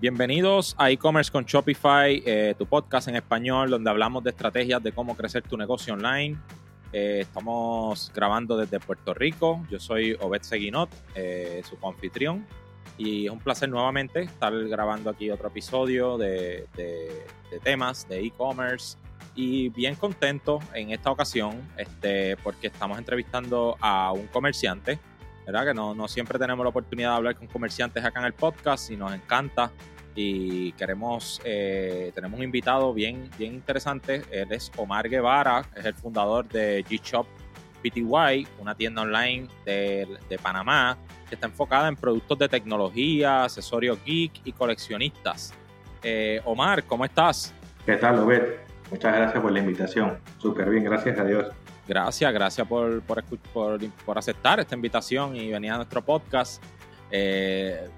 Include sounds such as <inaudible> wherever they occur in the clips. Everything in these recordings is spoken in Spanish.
Bienvenidos a e-commerce con Shopify, eh, tu podcast en español donde hablamos de estrategias de cómo crecer tu negocio online. Eh, estamos grabando desde Puerto Rico. Yo soy Obed Seguinot, eh, su confitrión. Y es un placer nuevamente estar grabando aquí otro episodio de, temas de e-commerce. Y bien contento en esta ocasión este, porque estamos entrevistando a un comerciante ¿verdad? Que no, no, siempre tenemos la oportunidad de hablar con comerciantes acá en el podcast y nos encanta. Y queremos, eh, tenemos un invitado bien, bien interesante. Él es Omar Guevara, es el fundador de G-Shop PTY, una tienda online de, de, Panamá que está enfocada en productos de tecnología, accesorios geek y coleccionistas. Eh, Omar, ¿cómo estás? ¿Qué tal, Obed? Muchas gracias por la invitación. Súper bien, gracias a Dios. Gracias, gracias por, por, por, aceptar esta invitación y venir a nuestro podcast. Eh,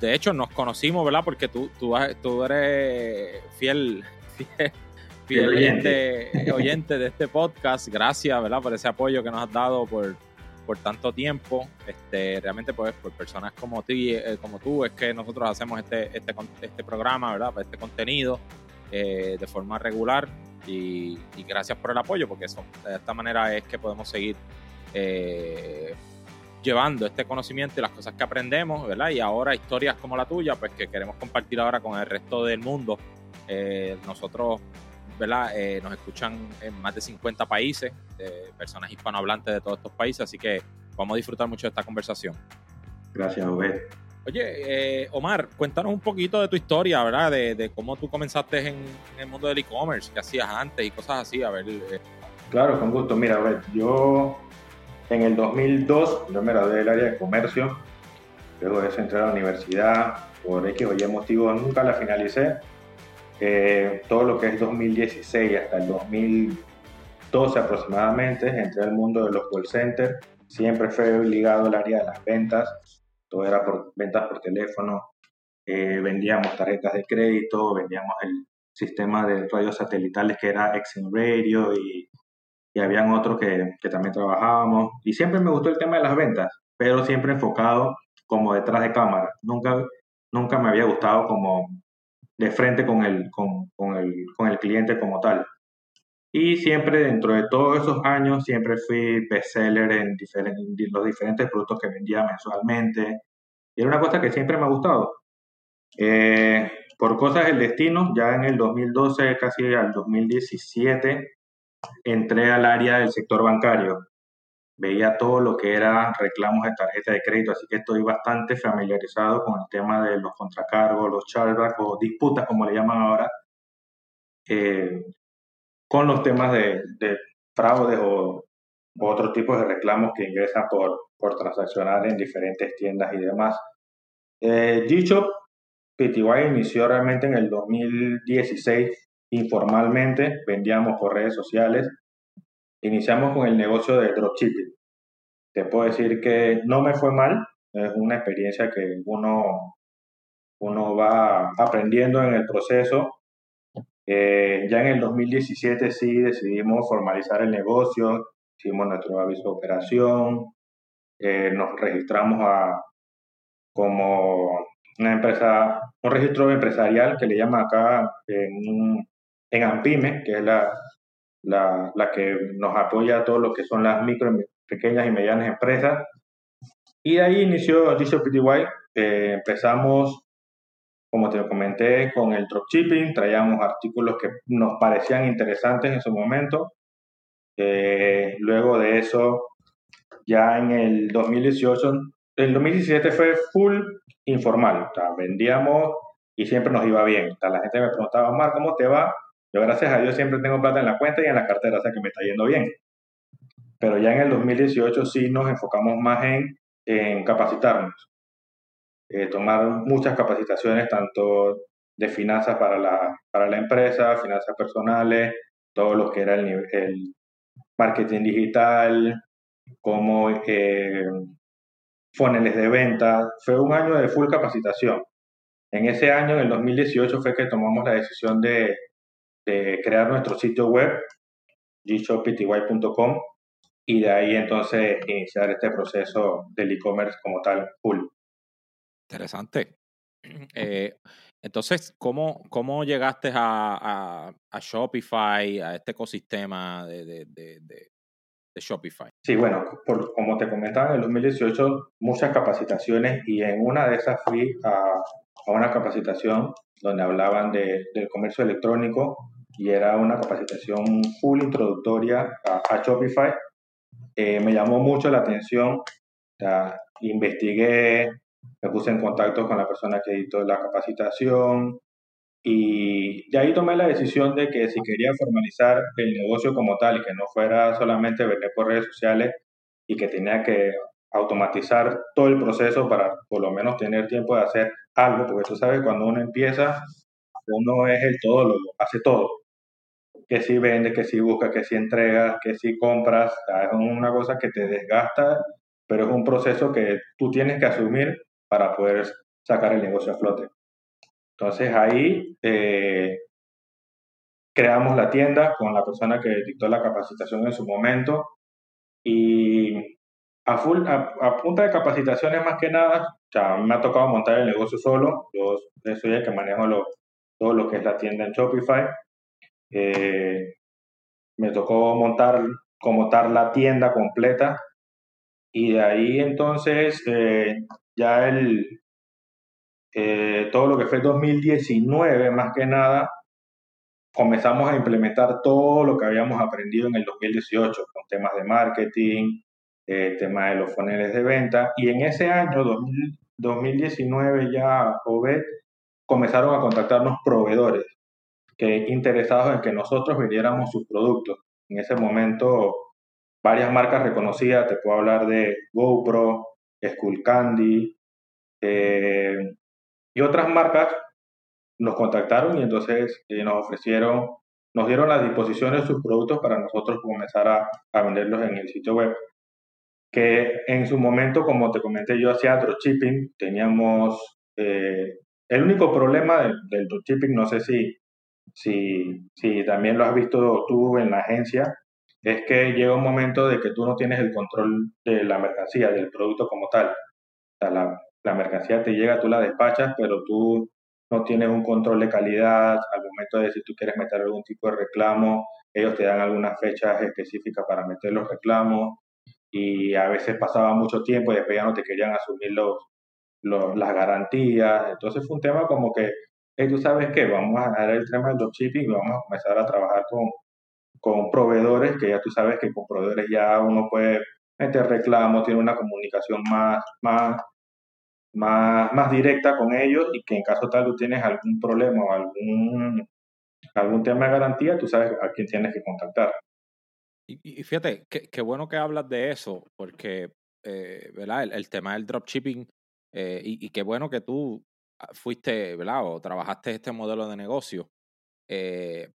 de hecho, nos conocimos, ¿verdad? Porque tú, tú, tú eres fiel, <laughs> fiel, oyente. oyente. de este podcast. Gracias, ¿verdad? Por ese apoyo que nos has dado por, por tanto tiempo. Este, realmente, pues, por personas como, ti, eh, como tú, es que nosotros hacemos este, este, este programa, ¿verdad? Este contenido eh, de forma regular y, gracias por el apoyo, porque eso, de esta manera es que podemos seguir eh, llevando este conocimiento y las cosas que aprendemos, ¿verdad? Y ahora historias como la tuya, pues que queremos compartir ahora con el resto del mundo. Eh, nosotros, ¿verdad? Eh, nos escuchan en más de 50 países, personas hispanohablantes de todos estos países, así que vamos a disfrutar mucho de esta conversación. Gracias, Obed. Oye, eh, Omar, cuéntanos un poquito de tu historia, ¿verdad? De, cómo tú comenzaste en, el mundo del e-commerce, qué hacías antes y cosas así, a ver. Eh. Claro, con gusto. Mira, a ver, yo en el 2002, yo me gradué del área de comercio, luego de eso entré a la universidad, por X o Y motivo nunca la finalicé. Eh, todo lo que es 2016 hasta el 2012 aproximadamente, entré al mundo de los call centers, siempre fue ligado al área de las ventas, todo era por ventas por teléfono, eh, vendíamos tarjetas de crédito, vendíamos el sistema de radios satelitales que era Exen Radio y, y habían otros que, que, también trabajábamos. Y siempre me gustó el tema de las ventas, pero siempre enfocado como detrás de cámara. Nunca, nunca me había gustado como de frente con el, con, con el, con el cliente como tal. Y siempre dentro de todos esos años, siempre fui bestseller en, los diferentes productos que vendía mensualmente. Y era una cosa que siempre me ha gustado. Eh, por cosas del destino, ya en el 2012, casi al 2017, entré al área del sector bancario. Veía todo lo que era reclamos de tarjeta de crédito, así que estoy bastante familiarizado con el tema de los contracargos, los chargebacks o disputas, como le llaman ahora, eh, con los temas de, de fraudes o, otros tipos de reclamos que ingresan por, por transaccionar en diferentes tiendas y demás. Eh, G-Shop PTY inició realmente en el 2016 informalmente, vendíamos por redes sociales. Iniciamos con el negocio de dropshipping. Te puedo decir que no me fue mal, es una experiencia que uno, uno va aprendiendo en el proceso eh, ya en el 2017 sí decidimos formalizar el negocio, hicimos nuestro aviso de operación, eh, nos registramos a, como una empresa, un registro empresarial que le llama acá en, en AMPIME, que es la, la, la, que nos apoya a todo lo que son las micro, pequeñas y medianas empresas. Y de ahí inició Dicho PTY. Eh, empezamos como te comenté, con el dropshipping traíamos artículos que nos parecían interesantes en su momento. Eh, luego de eso, ya en el 2018, el 2017 fue full informal. O sea, vendíamos y siempre nos iba bien. O la gente me preguntaba, Mar, ¿cómo te va? Yo, gracias a Dios, siempre tengo plata en la cuenta y en la cartera, o sea que me está yendo bien. Pero ya en el 2018 sí nos enfocamos más en, en capacitarnos. Eh, tomar muchas capacitaciones, tanto de finanzas para la, para la empresa, finanzas personales, todo lo que era el, marketing digital, como eh, funnels de venta. Fue un año de full capacitación. En ese año, en el 2018, fue que tomamos la decisión de, crear nuestro sitio web, gshopity.com, y de ahí entonces iniciar este proceso del e-commerce como tal, full. Interesante. <clears throat> Eh, Entonces, ¿cómo, cómo llegaste a, Shopify, a este ecosistema de, Shopify? Sí, bueno, por, como te comentaba, en el 2018 muchas capacitaciones y en una de esas fui a, una capacitación donde hablaban del comercio electrónico y era una capacitación full introductoria a, Shopify. Eh, me llamó mucho la atención, investigué, me puse en contacto con la persona que editó la capacitación y de ahí tomé la decisión de que si quería formalizar el negocio como tal y que no fuera solamente vender por redes sociales y que tenía que automatizar todo el proceso para por lo menos tener tiempo de hacer algo, porque tú sabes, cuando uno empieza, uno es el todo, lo hace todo. Que si vende, que si busca, que si entrega, que si compras, es una cosa que te desgasta, pero es un proceso que tú tienes que asumir para poder sacar el negocio a flote. Entonces ahí eh, creamos la tienda con la persona que dictó la capacitación en su momento y a, full, a, punta de capacitaciones más que nada, ya me ha tocado montar el negocio solo, yo soy el que manejo lo, todo lo que es la tienda en Shopify. Eh, me tocó montar como tal la tienda completa y de ahí entonces eh, ya el, eh, todo lo que fue 2019, más que nada, comenzamos a implementar todo lo que habíamos aprendido en el 2018, con temas de marketing, eh, temas de los funnels de venta, y en ese año, 2019 ya, OVED, comenzaron a contactarnos proveedores que interesados en que nosotros vendiéramos sus productos. En ese momento, varias marcas reconocidas, te puedo hablar de GoPro, Skullcandy, eh, y otras marcas nos contactaron y entonces eh, nos ofrecieron, nos dieron las disposiciones de sus productos para nosotros comenzar a, a, venderlos en el sitio web. Que en su momento, como te comenté, yo hacía dropshipping, teníamos... Eh, el único problema del, del dropshipping, no sé si, si, si también lo has visto tú en la agencia, es que llega un momento de que tú no tienes el control de la mercancía, del producto como tal. La, la mercancía te llega, tú la despachas, pero tú no tienes un control de calidad al momento de si tú quieres meter algún tipo de reclamo, ellos te dan algunas fechas específicas para meter los reclamos y a veces pasaba mucho tiempo y después ya no te querían asumir los, las garantías. Entonces fue un tema como que, tú sabes que vamos a dar el tema del dropshipping y vamos a comenzar a trabajar con, con proveedores, que ya tú sabes que con proveedores ya uno puede meter reclamos, tiene una comunicación más, más más, más directa con ellos y que en caso tal tú tienes algún problema o algún, algún tema de garantía, tú sabes a quién tienes que contactar. Y, fíjate, qué, bueno que hablas de eso, porque eh, ¿verdad? El, tema del dropshipping, eh, y, y, qué bueno que tú ah, fuiste, ¿verdad? O trabajaste este modelo de negocio. Eh,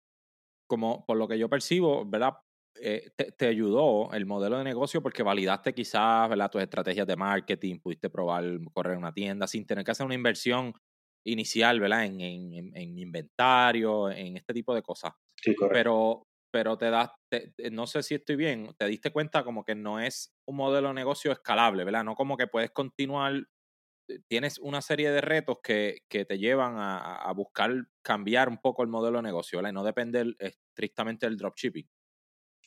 como por lo que yo percibo, ¿verdad? Eh, te, ayudó el modelo de negocio porque validaste quizás ¿verdad? tus estrategias de marketing, pudiste probar correr una tienda sin tener que hacer una inversión inicial ¿verdad? En, en, inventario, en este tipo de cosas. Sí, correcto. Pero, pero te das, no sé si estoy bien, te diste cuenta como que no es un modelo de negocio escalable, ¿verdad? No como que puedes continuar, tienes una serie de retos que, que te llevan a, a, buscar cambiar un poco el modelo de negocio. Y no depender estrictamente del dropshipping.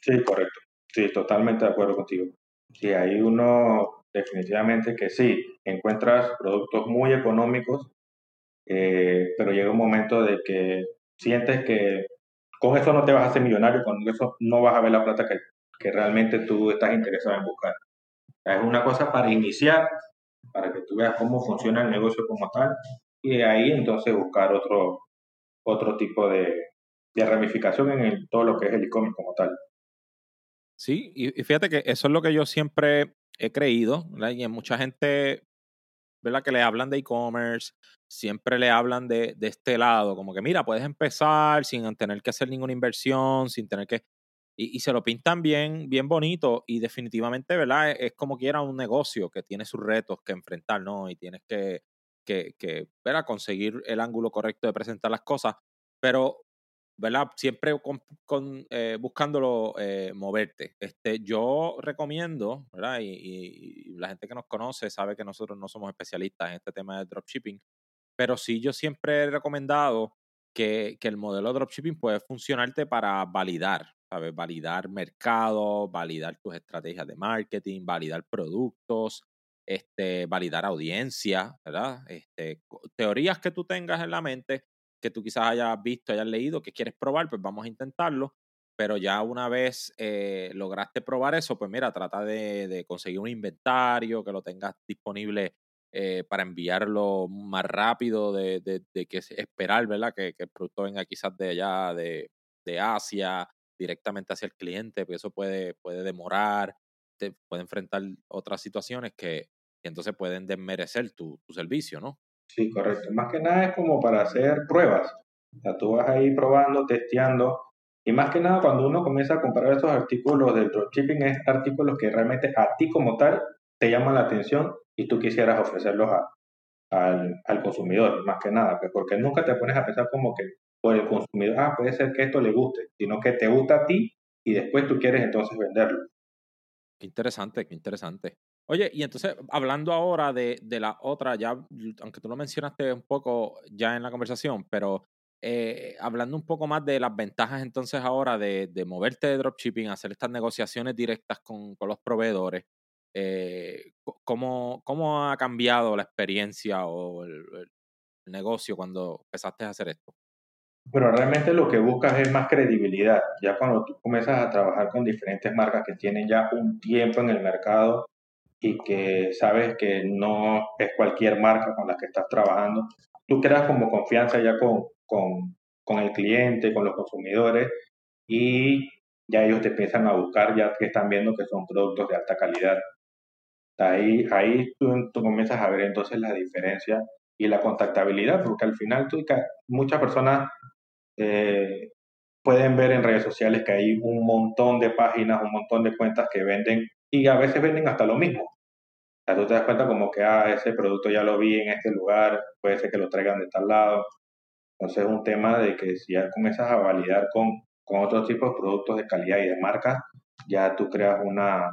Sí, correcto. Sí, totalmente de acuerdo contigo. Sí, hay uno definitivamente que sí, encuentras productos muy económicos, eh, pero llega un momento de que sientes que con eso no te vas a hacer millonario, con eso no vas a ver la plata que, que realmente tú estás interesado en buscar. Es una cosa para iniciar, para que tú veas cómo funciona el negocio como tal, y de ahí entonces buscar otro, otro tipo de, de ramificación en todo lo que es el e-commerce como tal. Sí, y, fíjate que eso es lo que yo siempre he creído, Y hay mucha gente, ¿verdad? Que le hablan de e-commerce, siempre le hablan de, de, este lado, como que mira, puedes empezar sin tener que hacer ninguna inversión, sin tener que... Y, se lo pintan bien, bien bonito y definitivamente, ¿verdad? Es, es, como quiera un negocio que tiene sus retos que enfrentar, ¿no? Y tienes que, que, que ¿verdad? conseguir el ángulo correcto de presentar las cosas. Pero ¿verdad? Siempre con, eh, buscándolo eh, moverte. Este, yo recomiendo, ¿verdad? Y, la gente que nos conoce sabe que nosotros no somos especialistas en este tema de dropshipping, pero sí yo siempre he recomendado que, que el modelo dropshipping puede funcionarte para validar, ¿sabes? Validar mercado, validar tus estrategias de marketing, validar productos, este, validar audiencia, ¿verdad? Este, teorías que tú tengas en la mente, que tú quizás hayas visto, hayas leído, que quieres probar, pues vamos a intentarlo. Pero ya una vez eh, lograste probar eso, pues mira, trata de, conseguir un inventario que lo tengas disponible eh, para enviarlo más rápido de, de, que esperar, ¿verdad? Que, el producto venga quizás de allá, de, de Asia, directamente hacia el cliente, porque eso puede, puede demorar, te puede enfrentar otras situaciones que, entonces pueden desmerecer tu, tu, servicio, ¿no? Sí, correcto. Más que nada es como para hacer pruebas. O sea, tú vas ahí probando, testeando. Y más que nada, cuando uno comienza a comprar estos artículos del dropshipping, es artículos que realmente a ti como tal te llaman la atención y tú quisieras ofrecerlos al, al, consumidor, más que nada. Pues, porque nunca te pones a pensar como que por el consumidor, ah, puede ser que esto le guste, sino que te gusta a ti y después tú quieres entonces venderlo. Qué interesante, qué interesante. Oye, y entonces, hablando ahora de, la otra, ya, aunque tú lo mencionaste un poco ya en la conversación, pero eh, hablando un poco más de las ventajas entonces ahora de, moverte de dropshipping, hacer estas negociaciones directas con, los proveedores, eh, ¿cómo, ¿cómo, ha cambiado la experiencia o el, negocio cuando empezaste a hacer esto? Pero realmente lo que buscas es más credibilidad. Ya cuando tú comienzas a trabajar con diferentes marcas que tienen ya un tiempo en el mercado y que sabes que no es cualquier marca con la que estás trabajando, tú creas como confianza ya con, con, con el cliente, con los consumidores y ya ellos te empiezan a buscar ya que están viendo que son productos de alta calidad. Ahí, ahí tú, tú comienzas a ver entonces la diferencia y la contactabilidad, porque al final tú, muchas personas eh, pueden ver en redes sociales que hay un montón de páginas, un montón de cuentas que venden y a veces venden hasta lo mismo. O sea, tú te das cuenta como que, ah, ese producto ya lo vi en este lugar, puede ser que lo traigan de tal lado. Entonces es un tema de que si ya comienzas a validar con, con otros tipos de productos de calidad y de marca, ya tú creas una,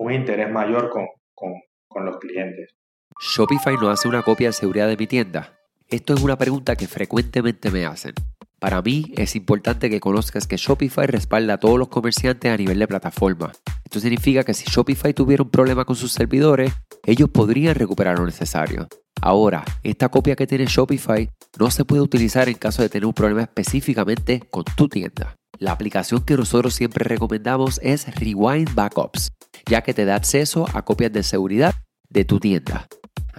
un interés mayor con, con, con los clientes. Shopify no hace una copia de seguridad de mi tienda. Esto es una pregunta que frecuentemente me hacen. Para mí es importante que conozcas que Shopify respalda a todos los comerciantes a nivel de plataforma. Esto significa que si Shopify tuviera un problema con sus servidores, ellos podrían recuperar lo necesario. Ahora, esta copia que tiene Shopify no se puede utilizar en caso de tener un problema específicamente con tu tienda. La aplicación que nosotros siempre recomendamos es Rewind Backups, ya que te da acceso a copias de seguridad de tu tienda.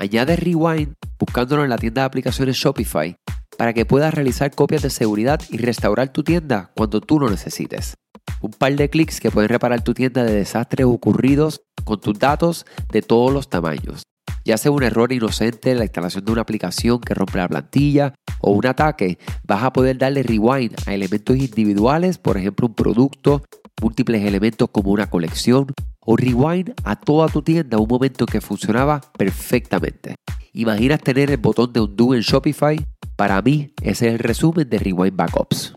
Añade Rewind buscándolo en la tienda de aplicaciones Shopify para que puedas realizar copias de seguridad y restaurar tu tienda cuando tú lo necesites. Un par de clics que pueden reparar tu tienda de desastres ocurridos con tus datos de todos los tamaños. Ya sea un error inocente en la instalación de una aplicación que rompe la plantilla o un ataque, vas a poder darle rewind a elementos individuales, por ejemplo un producto, múltiples elementos como una colección o rewind a toda tu tienda un momento que funcionaba perfectamente. ¿Imaginas tener el botón de undo en Shopify? Para mí, ese es el resumen de Rewind Backups.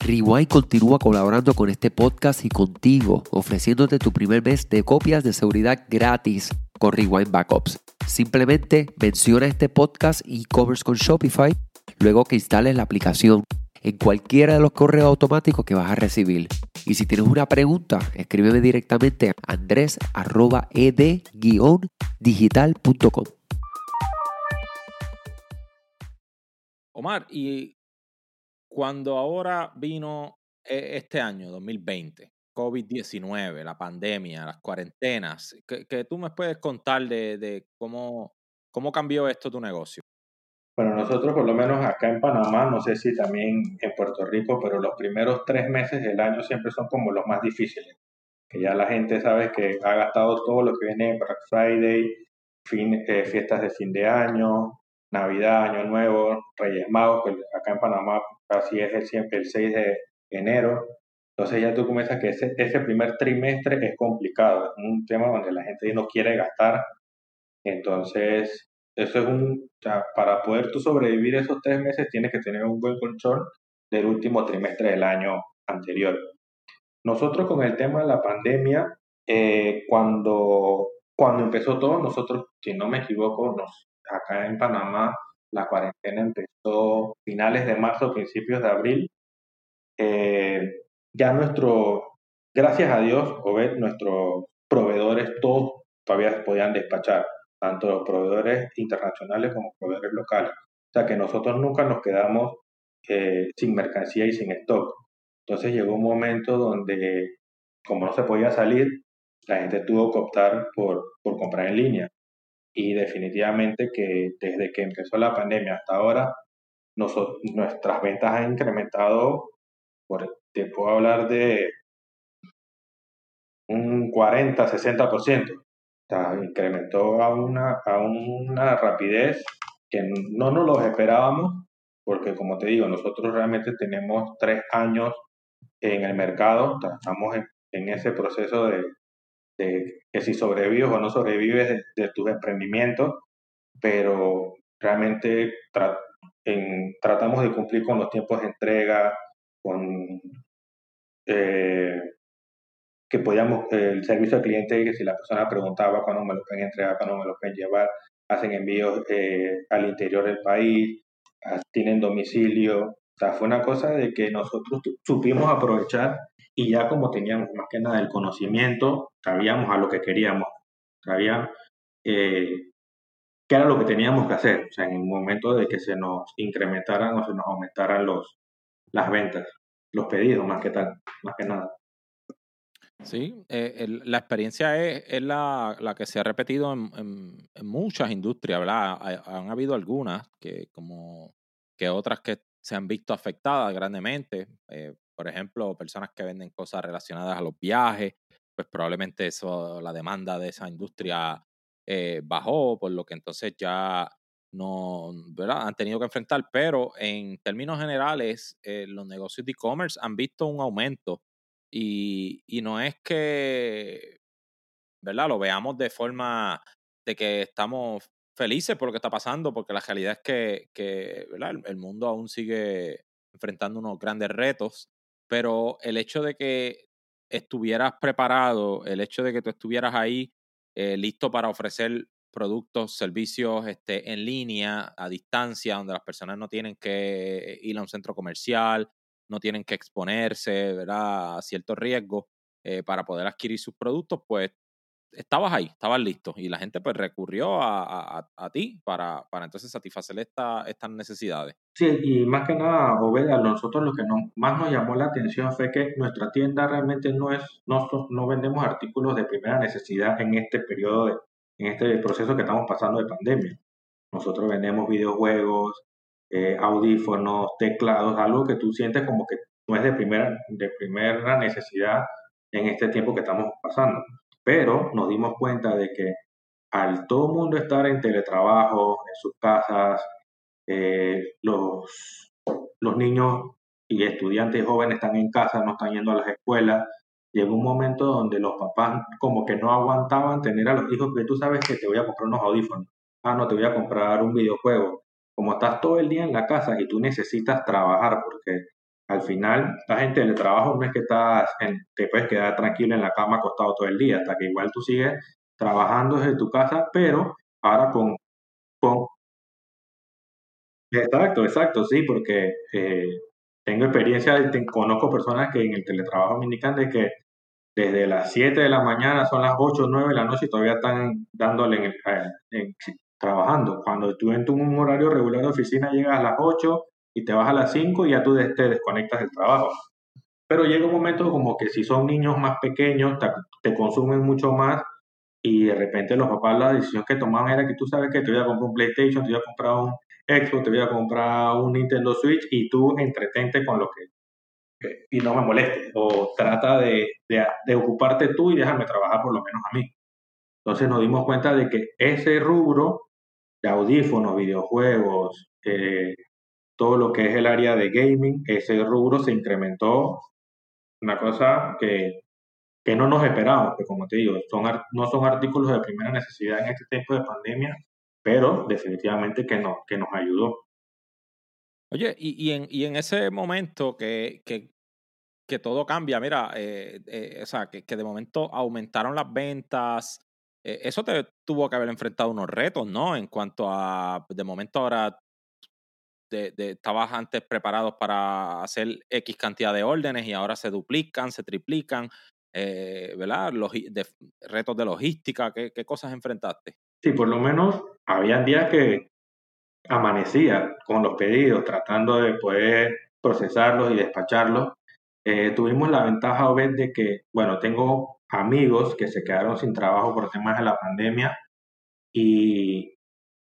Rewind continúa colaborando con este podcast y contigo, ofreciéndote tu primer mes de copias de seguridad gratis con Rewind Backups. Simplemente menciona este podcast e-commerce con Shopify luego que instales la aplicación en cualquiera de los correos automáticos que vas a recibir. Y si tienes una pregunta, escríbeme directamente a andres.ed-digital.com. Omar, y cuando ahora vino e, este año, 2020, COVID-19, la pandemia, las cuarentenas, que, tú me puedes contar de, de, cómo, cómo cambió esto tu negocio. Bueno, nosotros por lo menos acá en Panamá, no sé si también en Puerto Rico, pero los primeros tres meses del año siempre son como los más difíciles. Que ya la gente sabe que ha gastado todo lo que viene Black Friday, fin, eh, fiestas de fin de año, Navidad, Año Nuevo, Reyes Magos, que acá en Panamá casi es el, siempre el 6 de enero. Entonces ya tú comienzas que ese, ese primer trimestre es complicado, es un tema donde la gente no quiere gastar. Entonces eso es un, o sea, para poder tú sobrevivir esos tres meses tienes que tener un buen control del último trimestre del año anterior. Nosotros con el tema de la pandemia, eh, cuando, cuando empezó todo, nosotros, si no me equivoco, nos, acá en Panamá la cuarentena empezó finales de marzo, principios de abril, eh, ya nuestro, gracias a Dios, Obed, nuestros proveedores todos todavía podían despachar, tanto los proveedores internacionales como proveedores locales. O sea que nosotros nunca nos quedamos eh, sin mercancía y sin stock. Entonces llegó un momento donde, como no se podía salir, la gente tuvo que optar por, por comprar en línea. Y definitivamente que desde que empezó la pandemia hasta ahora, nosotros, nuestras ventas han incrementado, por, te puedo hablar de un 40, 60%. Sea, incrementó a una, a una rapidez que no nos lo esperábamos, porque como te digo, nosotros realmente tenemos tres años en el mercado, estamos en, en ese proceso de, de, que si sobrevives o no sobrevives de, tus emprendimientos, pero realmente en, tratamos de cumplir con los tiempos de entrega, con eh, que podíamos, el servicio al cliente, que si la persona preguntaba cuándo me lo pueden entregar, cuándo me lo pueden llevar, hacen envíos eh, al interior del país, tienen domicilio. O sea, fue una cosa de que nosotros supimos aprovechar y ya como teníamos más que nada el conocimiento, sabíamos a lo que queríamos, sabíamos eh, qué era lo que teníamos que hacer, o sea, en el momento de que se nos incrementaran o se nos aumentaran los, las ventas, los pedidos, más que tal, más que nada. Sí, eh, la experiencia es, la, la, que se ha repetido en, en, muchas industrias, ¿verdad? han habido algunas que como que otras que se han visto afectadas grandemente. Eh, por ejemplo, personas que venden cosas relacionadas a los viajes, pues probablemente eso, la demanda de esa industria eh, bajó, por lo que entonces ya no. Han tenido que enfrentar, pero en términos generales, eh, los negocios de e-commerce han visto un aumento y, y, no es que, ¿verdad? Lo veamos de forma de que estamos felices por lo que está pasando, porque la realidad es que, que ¿verdad? el mundo aún sigue enfrentando unos grandes retos pero el hecho de que estuvieras preparado, el hecho de que tú estuvieras ahí eh, listo para ofrecer productos, servicios este, en línea, a distancia, donde las personas no tienen que ir a un centro comercial, no tienen que exponerse a ciertos riesgos eh, para poder adquirir sus productos, pues estabas ahí, estabas listo y la gente pues recurrió a, a, ti para, para, entonces satisfacer esta, estas necesidades. Sí, y más que nada, Obeda, a nosotros lo que más nos llamó la atención fue que nuestra tienda realmente no es, no, no vendemos artículos de primera necesidad en este periodo, de, en este proceso que estamos pasando de pandemia. Nosotros vendemos videojuegos, eh, audífonos, teclados, algo que tú sientes como que no es de primera, de primera necesidad en este tiempo que estamos pasando pero nos dimos cuenta de que al todo mundo estar en teletrabajo, en sus casas, eh, los, los niños y estudiantes jóvenes están en casa, no están yendo a las escuelas, llegó un momento donde los papás como que no aguantaban tener a los hijos que tú sabes que te voy a comprar unos audífonos, ah, no, te voy a comprar un videojuego. Como estás todo el día en la casa y tú necesitas trabajar porque al final, la gente del trabajo no es que estás te puedes quedar tranquilo en la cama acostado todo el día, hasta que igual tú sigues trabajando desde tu casa, pero ahora con... con... Exacto, exacto, sí, porque eh, tengo experiencia, conozco personas que en el teletrabajo me indican de que desde las 7 de la mañana son las 8 o 9 de la noche y todavía están dándole en, trabajando. Cuando tú en tu un horario regular de oficina llegas a las 8, y te vas a las 5 y ya tú te desconectas del trabajo. Pero llega un momento como que si son niños más pequeños, te, consumen mucho más y de repente los papás la decisión que tomaban era que tú sabes que te voy a comprar un PlayStation, te voy a comprar un Xbox, te voy a comprar un Nintendo Switch y tú entretente con lo que... y no me moleste o trata de, de ocuparte tú y déjame trabajar por lo menos a mí. Entonces nos dimos cuenta de que ese rubro de audífonos, videojuegos, eh, todo lo que es el área de gaming, ese rubro se incrementó, una cosa que, que no nos esperábamos, que como te digo, son, no son artículos de primera necesidad en este tiempo de pandemia, pero definitivamente que, no, que nos ayudó. Oye, y, y, en, y en ese momento que, que, que todo cambia, mira, eh, eh, o sea, que, que, de momento aumentaron las ventas, eso te tuvo que haber enfrentado unos retos, ¿no? En cuanto a, de momento ahora estabas antes preparados para hacer X cantidad de órdenes y ahora se duplican, se triplican, eh, ¿verdad? Retos de logística, ¿qué, ¿qué, cosas enfrentaste? Sí, por lo menos había días que amanecía con los pedidos, tratando de poder procesarlos y despacharlos. Eh, tuvimos la ventaja, Obed, de que, bueno, tengo amigos que se quedaron sin trabajo por temas de la pandemia y,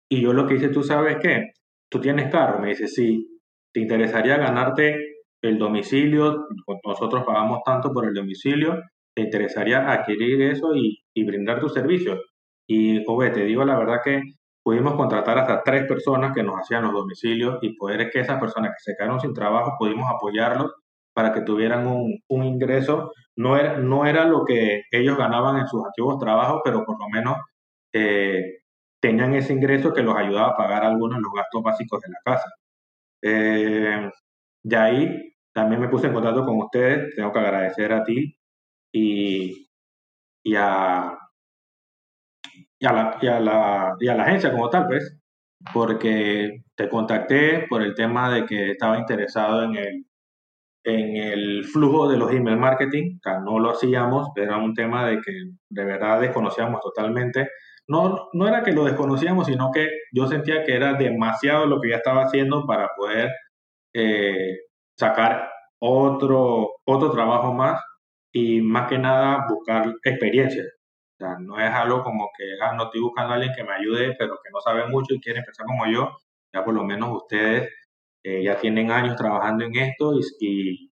y yo lo que hice, tú sabes qué, tú tienes carro, me dice, sí, ¿te interesaría ganarte el domicilio? Nosotros pagamos tanto por el domicilio, ¿te interesaría adquirir eso y, y brindar tu servicio? Y, Obed, te digo la verdad que pudimos contratar hasta tres personas que nos hacían los domicilios y poder que esas personas que se quedaron sin trabajo pudimos apoyarlos para que tuvieran un, un ingreso. No era, no era lo que ellos ganaban en sus antiguos trabajos, pero por lo menos eh, tenían ese ingreso que los ayudaba a pagar algunos de los gastos básicos de la casa. Eh, de ahí también me puse en contacto con ustedes. Tengo que agradecer a ti y, y a, y a, la, y, a la, y a la agencia como tal, pues, porque te contacté por el tema de que estaba interesado en el, en el flujo de los email marketing, o no lo hacíamos, era un tema de que de verdad desconocíamos totalmente. No, no era que lo desconocíamos, sino que yo sentía que era demasiado lo que ya estaba haciendo para poder eh, sacar otro, otro trabajo más y más que nada buscar experiencia sea, no es algo como que ah, no estoy buscando a alguien que me ayude, pero que no sabe mucho y quiere empezar como yo. Ya por lo menos ustedes eh, ya tienen años trabajando en esto y,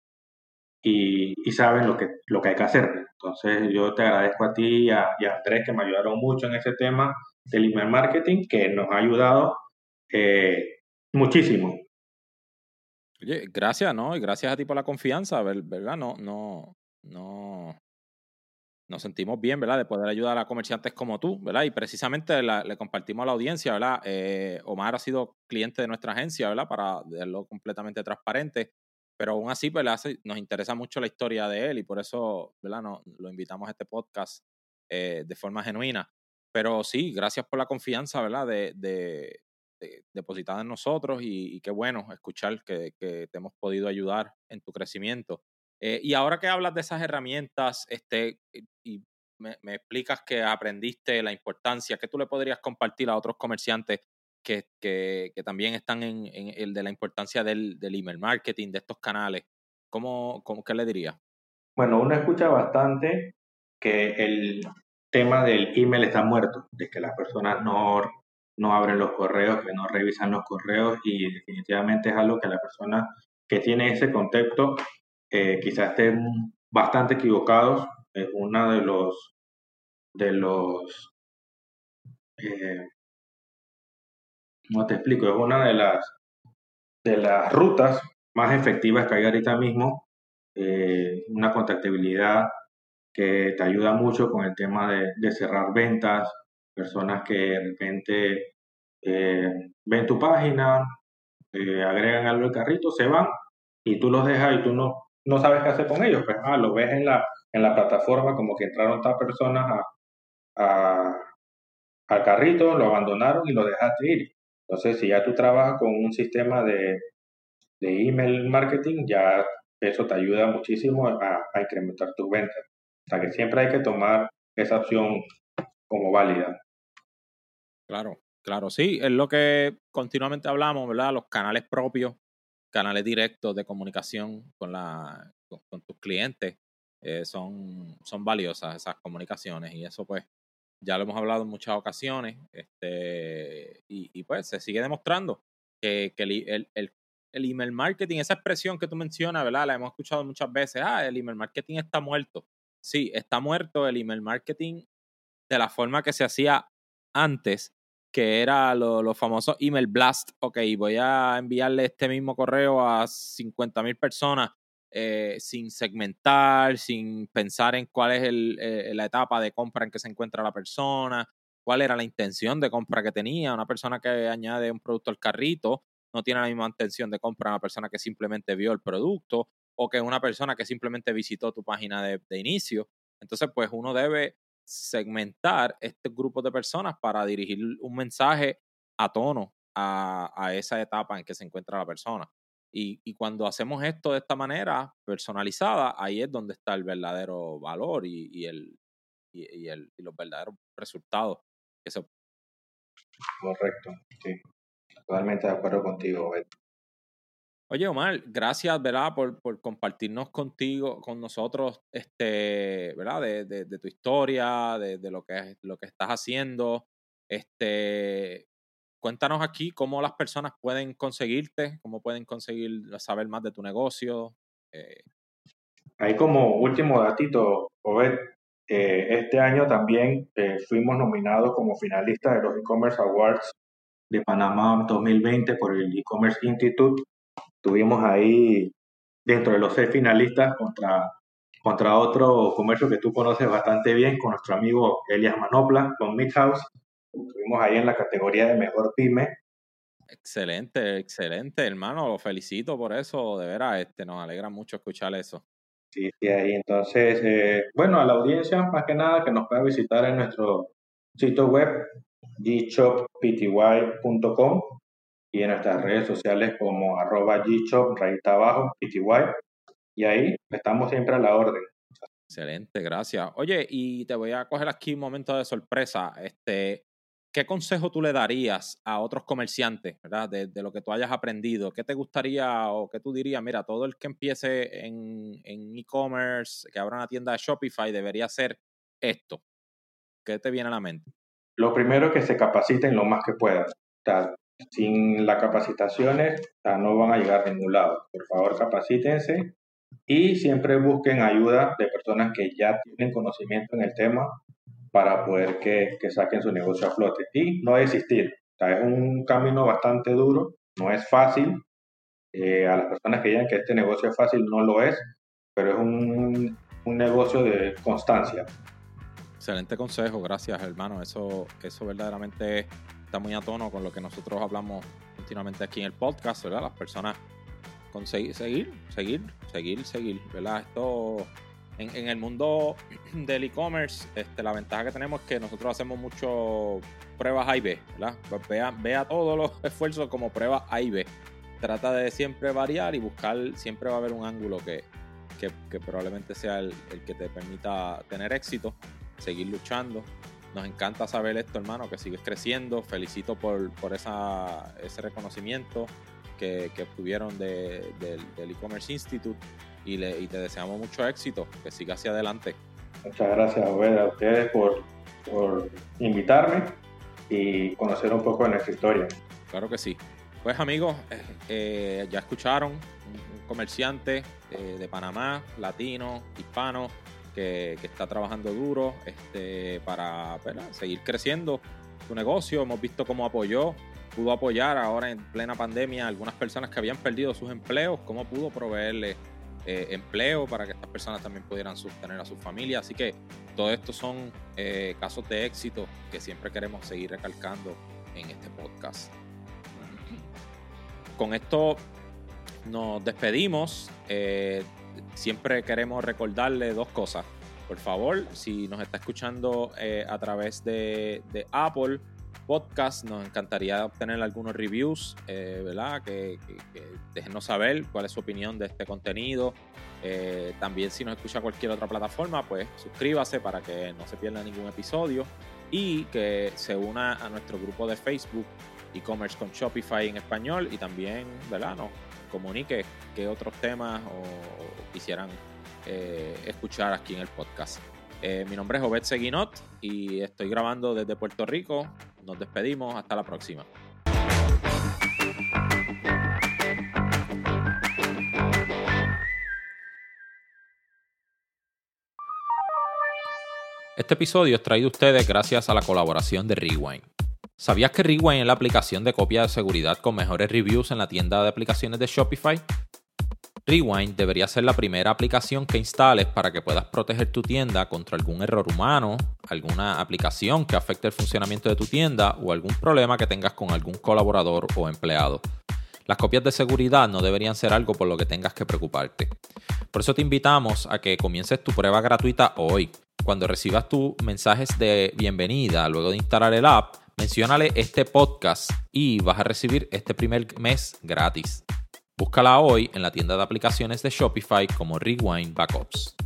y, saben lo que, lo que hay que hacer. Entonces yo te agradezco a ti y a, y a Andrés que me ayudaron mucho en ese tema del email marketing, que nos ha ayudado eh, muchísimo. Oye, gracias, ¿no? Y gracias a ti por la confianza, ¿verdad? No, no, no, nos sentimos bien, ¿verdad? De poder ayudar a comerciantes como tú, ¿verdad? Y precisamente le compartimos a la audiencia, ¿verdad? Eh, Omar ha sido cliente de nuestra agencia, ¿verdad? Para verlo completamente transparente, pero aún así, ¿verdad? Nos interesa mucho la historia de él y por eso, ¿verdad? No, lo invitamos a este podcast eh, de forma genuina. Pero sí, gracias por la confianza, ¿verdad? De, de, depositada en nosotros y, qué bueno escuchar que, que te hemos podido ayudar en tu crecimiento. Eh, y ahora que hablas de esas herramientas, este, y me, explicas que aprendiste la importancia, que tú le podrías compartir a otros comerciantes que, que, también están en, el de la importancia del, del, email marketing, de estos canales. ¿Cómo, cómo qué le dirías? Bueno, uno escucha bastante que el tema del email está muerto, de que las personas no, no abren los correos, que no revisan los correos y definitivamente es algo que la persona que tiene ese concepto eh, quizás estén bastante equivocados. Es una de los de los eh, no te explico, es una de las de las rutas más efectivas que hay ahorita mismo. Eh, una contactabilidad que te ayuda mucho con el tema de, de cerrar ventas, personas que de repente ven tu página, agregan algo al carrito, se van y tú los dejas y tú no, no sabes qué hacer con ellos. Pues, ah, lo ves en la, en la plataforma como que entraron estas personas a, al carrito, lo abandonaron y lo dejaste ir. Entonces, si ya tú trabajas con un sistema de, de email marketing, ya eso te ayuda muchísimo a, a incrementar tus ventas. O sea que siempre hay que tomar esa opción como válida. Claro, claro, sí, es lo que continuamente hablamos, ¿verdad? Los canales propios canales directos de comunicación con, la, con, tus clientes, eh, son, son valiosas esas comunicaciones y eso pues ya lo hemos hablado en muchas ocasiones este, y, pues se sigue demostrando que, el, el, email marketing, esa expresión que tú mencionas, ¿verdad? La hemos escuchado muchas veces, ah, el email marketing está muerto. Sí, está muerto el email marketing de la forma que se hacía antes que era los lo famosos email blast. Ok, voy a enviarle este mismo correo a 50 mil personas eh, sin segmentar, sin pensar en cuál es el, eh, la etapa de compra en que se encuentra la persona, cuál era la intención de compra que tenía. Una persona que añade un producto al carrito no tiene la misma intención de compra una persona que simplemente vio el producto o que una persona que simplemente visitó tu página de, de inicio. Entonces, pues uno debe segmentar este grupo de personas para dirigir un mensaje a tono a, esa etapa en que se encuentra la persona. Y, cuando hacemos esto de esta manera personalizada, ahí es donde está el verdadero valor y, el, y, el, y los verdaderos resultados que se Correcto. Totalmente de acuerdo contigo, Beto. Oye, Omar, gracias, ¿verdad? Por, por, compartirnos contigo, con nosotros, este, ¿verdad? De, de, tu historia, de, de, lo, que, lo que estás haciendo. Este, cuéntanos aquí cómo las personas pueden conseguirte, cómo pueden conseguir saber más de tu negocio. Eh. Ahí como último datito, Obed, eh, este año también eh, fuimos nominados como finalistas de los e-commerce awards de Panamá 2020 por el e-commerce institute Tuvimos ahí dentro de los seis finalistas contra, contra otro comercio que tú conoces bastante bien, con nuestro amigo Elias Manopla, con Midhouse. Estuvimos ahí en la categoría de mejor pyme. Excelente, excelente, hermano. Lo felicito por eso. De veras, este, nos alegra mucho escuchar eso. Sí, sí, ahí. Entonces, eh, bueno, a la audiencia, más que nada, que nos pueda visitar en nuestro sitio web, gchoppty.com y en nuestras redes sociales como arroba gshop, rayita abajo, pty, y ahí estamos siempre a la orden. Excelente, gracias. Oye, y te voy a coger aquí un momento de sorpresa. Este, ¿Qué consejo tú le darías a otros comerciantes, ¿verdad? De, lo que tú hayas aprendido. ¿Qué te gustaría o qué tú dirías? Mira, todo el que empiece en e-commerce, que abra una tienda de Shopify, debería hacer esto. ¿Qué te viene a la mente? Lo primero es que se capaciten lo más que puedan. O sin las capacitaciones no van a llegar a ningún lado. Por favor, capacítense y siempre busquen ayuda de personas que ya tienen conocimiento en el tema para poder que, que saquen su negocio a flote. Y no desistir. es un camino bastante duro, no es fácil. Eh, a las personas que digan que este negocio es fácil, no lo es, pero es un, un negocio de constancia. Excelente consejo, gracias hermano. Eso, eso verdaderamente está muy a tono con lo que nosotros hablamos continuamente aquí en el podcast, ¿verdad? Las personas conseguir, seguir, seguir, seguir, seguir, ¿verdad? Esto en, el mundo <clears throat> del e-commerce, este, la ventaja que tenemos es que nosotros hacemos mucho pruebas A B, ¿verdad? Pues vea, todos los <laughs> esfuerzos como pruebas A y B. Trata de siempre variar y buscar, siempre va a haber un ángulo que, probablemente sea el que te permita tener éxito, seguir luchando nos encanta saber esto, hermano, que sigues creciendo. Felicito por, por esa, ese reconocimiento que, que obtuvieron del e-commerce Institute y, le, y te deseamos mucho éxito, que siga hacia adelante. Muchas gracias, a ustedes por, por invitarme y conocer un poco de nuestra historia. Claro que sí. Pues amigos, eh, eh, ya escucharon un, comerciante eh, de Panamá, latino, hispano, que, está trabajando duro este, para seguir creciendo su negocio. Hemos visto cómo apoyó, pudo apoyar ahora en plena pandemia a algunas personas que habían perdido sus empleos, cómo pudo proveerle eh, empleo para que estas personas también pudieran sostener a sus familias. Así que todo esto son eh, casos de éxito que siempre queremos seguir recalcando en este podcast. Con esto nos despedimos. Eh, siempre queremos recordarle dos cosas. Por favor, si nos está escuchando eh, a través de, Apple Podcast, nos encantaría obtener algunos reviews, eh, ¿verdad? Que, déjenos saber cuál es su opinión de este contenido. Eh, también si nos escucha cualquier otra plataforma, pues suscríbase para que no se pierda ningún episodio y que se una a nuestro grupo de Facebook e-commerce con Shopify en español y también, ¿verdad? Comunique qué otros temas o, quisieran eh, escuchar aquí en el podcast. Eh, mi nombre es Obed Seguinot y estoy grabando desde Puerto Rico. Nos despedimos. Hasta la próxima. Este episodio es traído a ustedes gracias a la colaboración de Rewind. ¿Sabías que Rewind es la aplicación de copia de seguridad con mejores reviews en la tienda de aplicaciones de Shopify? Rewind debería ser la primera aplicación que instales para que puedas proteger tu tienda contra algún error humano, alguna aplicación que afecte el funcionamiento de tu tienda o algún problema que tengas con algún colaborador o empleado. Las copias de seguridad no deberían ser algo por lo que tengas que preocuparte. Por eso te invitamos a que comiences tu prueba gratuita hoy. Cuando recibas tus mensajes de bienvenida luego de instalar el app, Menciónale este podcast y vas a recibir este primer mes gratis. Búscala hoy en la tienda de aplicaciones de Shopify como Rewind Backups.